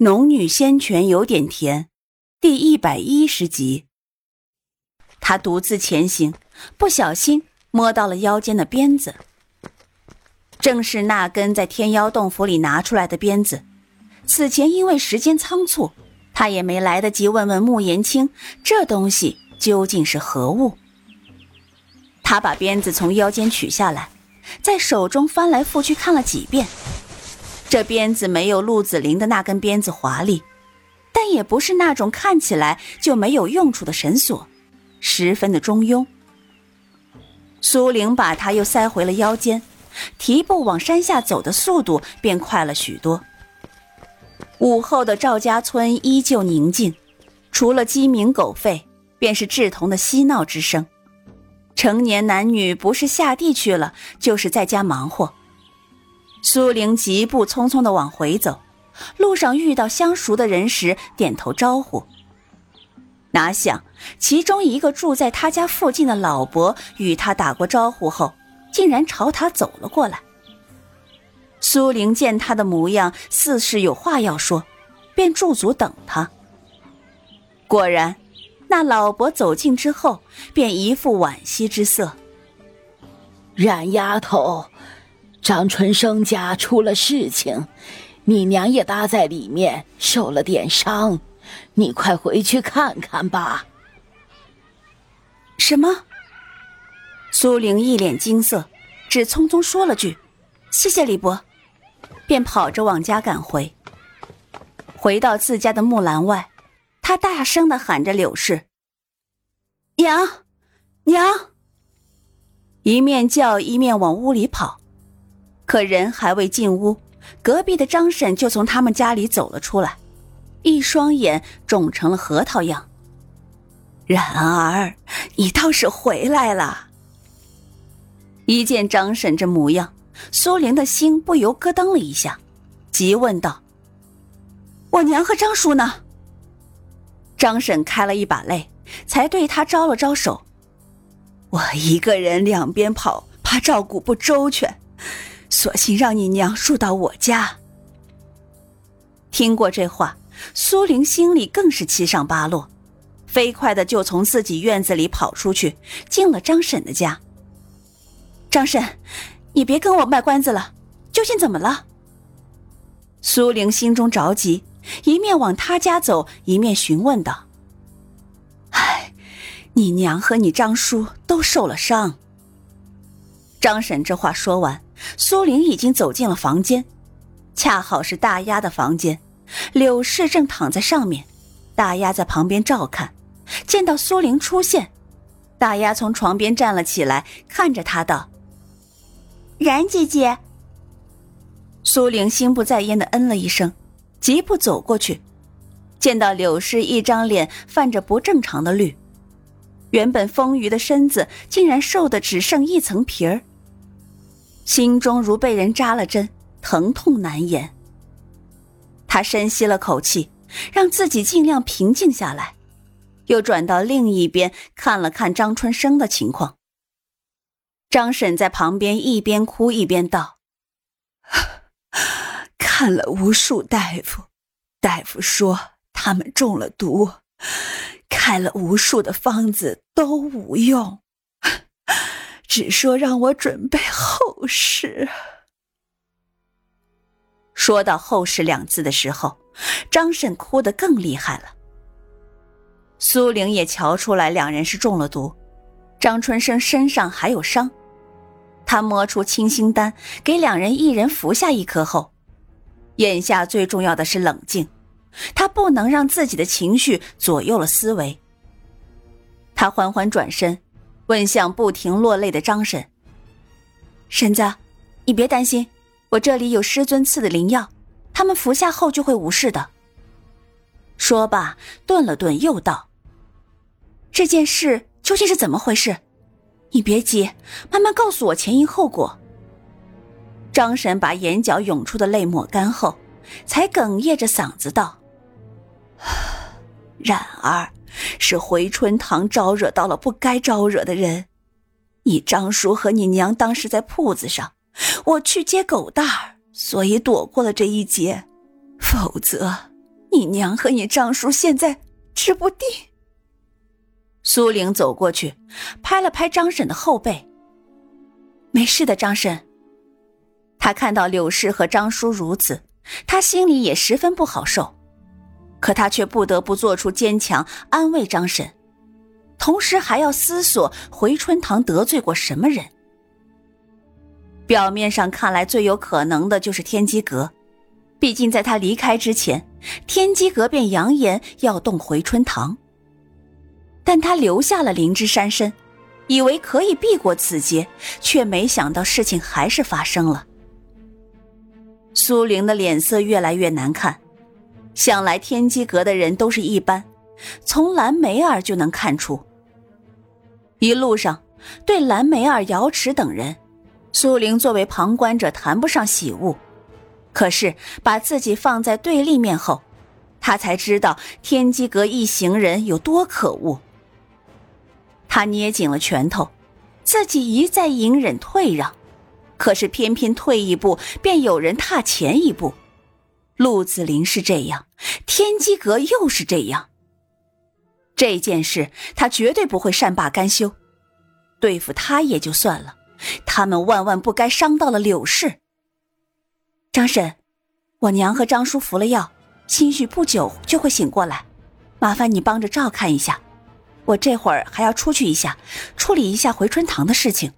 农女仙泉有点甜，第一百一十集。他独自前行，不小心摸到了腰间的鞭子，正是那根在天妖洞府里拿出来的鞭子。此前因为时间仓促，他也没来得及问问穆言清这东西究竟是何物。他把鞭子从腰间取下来，在手中翻来覆去看了几遍。这鞭子没有陆子霖的那根鞭子华丽，但也不是那种看起来就没有用处的绳索，十分的中庸。苏玲把它又塞回了腰间，提步往山下走的速度便快了许多。午后的赵家村依旧宁静，除了鸡鸣狗吠，便是稚童的嬉闹之声。成年男女不是下地去了，就是在家忙活。苏玲疾步匆匆的往回走，路上遇到相熟的人时，点头招呼。哪想其中一个住在他家附近的老伯与他打过招呼后，竟然朝他走了过来。苏玲见他的模样，似是有话要说，便驻足等他。果然，那老伯走近之后，便一副惋惜之色。冉丫头。张春生家出了事情，你娘也搭在里面，受了点伤，你快回去看看吧。什么？苏玲一脸惊色，只匆匆说了句：“谢谢李伯”，便跑着往家赶回。回到自家的木栏外，他大声的喊着柳氏：“娘，娘！”一面叫一面往屋里跑。可人还未进屋，隔壁的张婶就从他们家里走了出来，一双眼肿成了核桃样。然儿，你倒是回来了。一见张婶这模样，苏玲的心不由咯噔了一下，急问道：“我娘和张叔呢？”张婶开了一把泪，才对他招了招手：“我一个人两边跑，怕照顾不周全。”索性让你娘住到我家。听过这话，苏玲心里更是七上八落，飞快的就从自己院子里跑出去，进了张婶的家。张婶，你别跟我卖关子了，究竟怎么了？苏玲心中着急，一面往他家走，一面询问道：“哎，你娘和你张叔都受了伤。”张婶这话说完。苏玲已经走进了房间，恰好是大丫的房间。柳氏正躺在上面，大丫在旁边照看。见到苏玲出现，大丫从床边站了起来，看着她道：“然姐姐。”苏玲心不在焉的嗯了一声，疾步走过去，见到柳氏一张脸泛着不正常的绿，原本丰腴的身子竟然瘦的只剩一层皮儿。心中如被人扎了针，疼痛难言。他深吸了口气，让自己尽量平静下来，又转到另一边看了看张春生的情况。张婶在旁边一边哭一边道：“看了无数大夫，大夫说他们中了毒，开了无数的方子都无用。”只说让我准备后事。说到“后事”两字的时候，张婶哭得更厉害了。苏玲也瞧出来两人是中了毒，张春生身上还有伤，他摸出清心丹，给两人一人服下一颗后，眼下最重要的是冷静，他不能让自己的情绪左右了思维。他缓缓转身。问向不停落泪的张婶：“婶子，你别担心，我这里有师尊赐的灵药，他们服下后就会无事的。”说罢，顿了顿，又道：“这件事究竟是怎么回事？你别急，慢慢告诉我前因后果。”张婶把眼角涌出的泪抹干后，才哽咽着嗓子道：“然儿。”是回春堂招惹到了不该招惹的人，你张叔和你娘当时在铺子上，我去接狗蛋儿，所以躲过了这一劫。否则，你娘和你张叔现在指不定。苏玲走过去，拍了拍张婶的后背。没事的，张婶。他看到柳氏和张叔如此，他心里也十分不好受，可他却不得不做出坚强，安慰张婶，同时还要思索回春堂得罪过什么人。表面上看来，最有可能的就是天机阁，毕竟在他离开之前，天机阁便扬言要动回春堂。但他留下了灵芝山参，以为可以避过此劫，却没想到事情还是发生了。苏玲的脸色越来越难看，想来天机阁的人都是一般，从蓝梅儿就能看出。一路上，对蓝梅儿、瑶池等人，苏玲作为旁观者谈不上喜恶，可是把自己放在对立面后，他才知道天机阁一行人有多可恶。他捏紧了拳头，自己一再隐忍退让。可是偏偏退一步，便有人踏前一步。陆子霖是这样，天机阁又是这样。这件事他绝对不会善罢甘休。对付他也就算了，他们万万不该伤到了柳氏。张婶，我娘和张叔服了药，兴许不久就会醒过来，麻烦你帮着照看一下。我这会儿还要出去一下，处理一下回春堂的事情。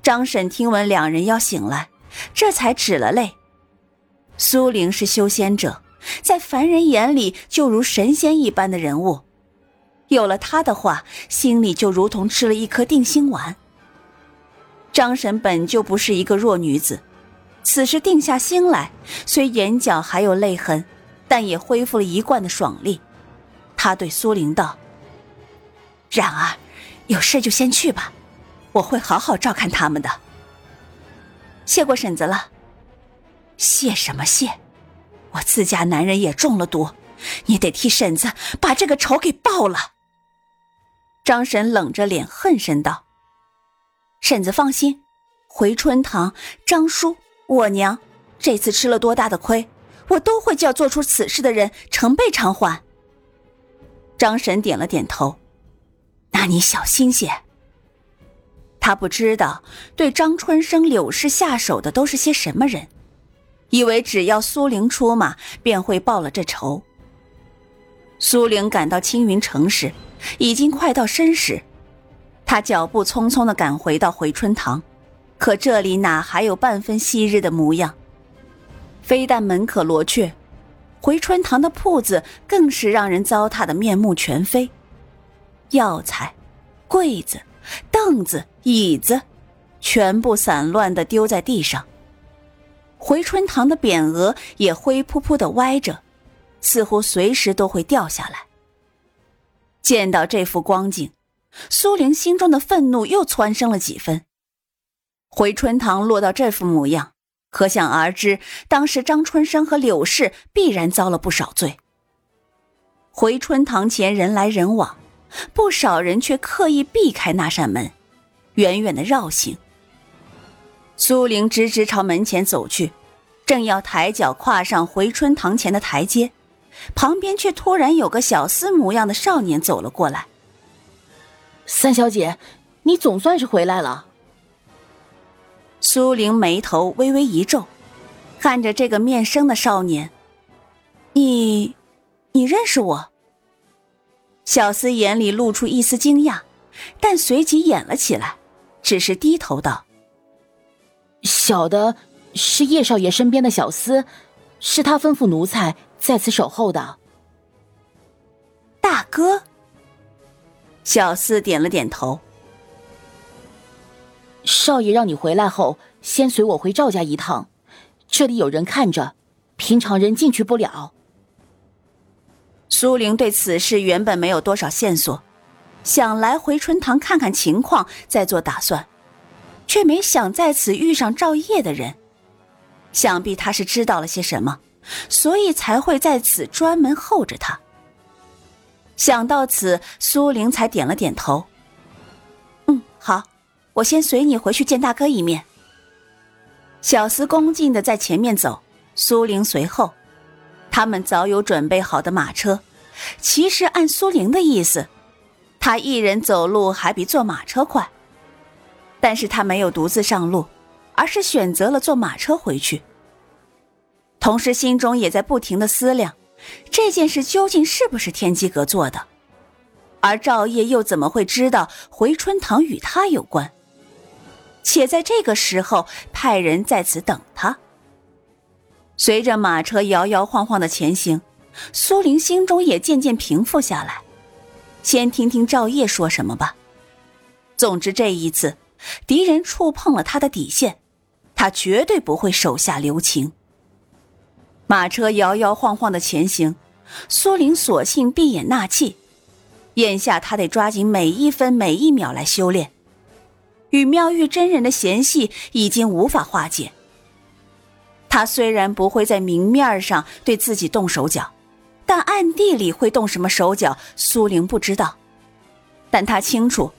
张婶听闻两人要醒来，这才止了泪。苏玲是修仙者，在凡人眼里就如神仙一般的人物，有了她的话，心里就如同吃了一颗定心丸。张婶本就不是一个弱女子，此时定下心来，虽眼角还有泪痕，但也恢复了一贯的爽利。她对苏玲道：“冉儿，有事就先去吧。”我会好好照看他们的。谢过婶子了。谢什么谢？我自家男人也中了毒，你得替婶子把这个仇给报了。张婶冷着脸恨声道：“婶子放心，回春堂、张叔、我娘这次吃了多大的亏，我都会叫做出此事的人成倍偿还。”张婶点了点头：“那你小心些。”他不知道对张春生、柳氏下手的都是些什么人，以为只要苏玲出马便会报了这仇。苏玲赶到青云城时，已经快到申时，他脚步匆匆的赶回到回春堂，可这里哪还有半分昔日的模样？非但门可罗雀，回春堂的铺子更是让人糟蹋的面目全非，药材、柜子。凳子、椅子，全部散乱的丢在地上。回春堂的匾额也灰扑扑的歪着，似乎随时都会掉下来。见到这副光景，苏玲心中的愤怒又蹿升了几分。回春堂落到这副模样，可想而知，当时张春生和柳氏必然遭了不少罪。回春堂前人来人往。不少人却刻意避开那扇门，远远的绕行。苏玲直直朝门前走去，正要抬脚跨上回春堂前的台阶，旁边却突然有个小厮模样的少年走了过来。三小姐，你总算是回来了。苏玲眉头微微一皱，看着这个面生的少年：“你，你认识我？”小厮眼里露出一丝惊讶，但随即掩了起来，只是低头道：“小的是叶少爷身边的小厮，是他吩咐奴才在此守候的。”大哥。小厮点了点头。少爷让你回来后，先随我回赵家一趟，这里有人看着，平常人进去不了。苏玲对此事原本没有多少线索，想来回春堂看看情况再做打算，却没想在此遇上赵烨的人，想必他是知道了些什么，所以才会在此专门候着他。想到此，苏玲才点了点头。嗯，好，我先随你回去见大哥一面。小厮恭敬的在前面走，苏玲随后。他们早有准备好的马车。其实按苏玲的意思，他一人走路还比坐马车快。但是他没有独自上路，而是选择了坐马车回去。同时心中也在不停的思量，这件事究竟是不是天机阁做的？而赵烨又怎么会知道回春堂与他有关？且在这个时候派人在此等他。随着马车摇摇晃晃的前行，苏玲心中也渐渐平复下来。先听听赵烨说什么吧。总之这一次，敌人触碰了他的底线，他绝对不会手下留情。马车摇摇晃晃的前行，苏玲索性闭眼纳气。眼下他得抓紧每一分每一秒来修炼，与妙玉真人的嫌隙已经无法化解。他虽然不会在明面上对自己动手脚，但暗地里会动什么手脚，苏玲不知道。但他清楚，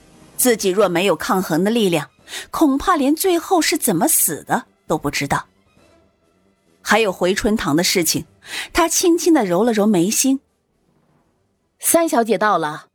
自己若没有抗衡的力量，恐怕连最后是怎么死的都不知道。还有回春堂的事情，他轻轻的揉了揉眉心。三小姐到了。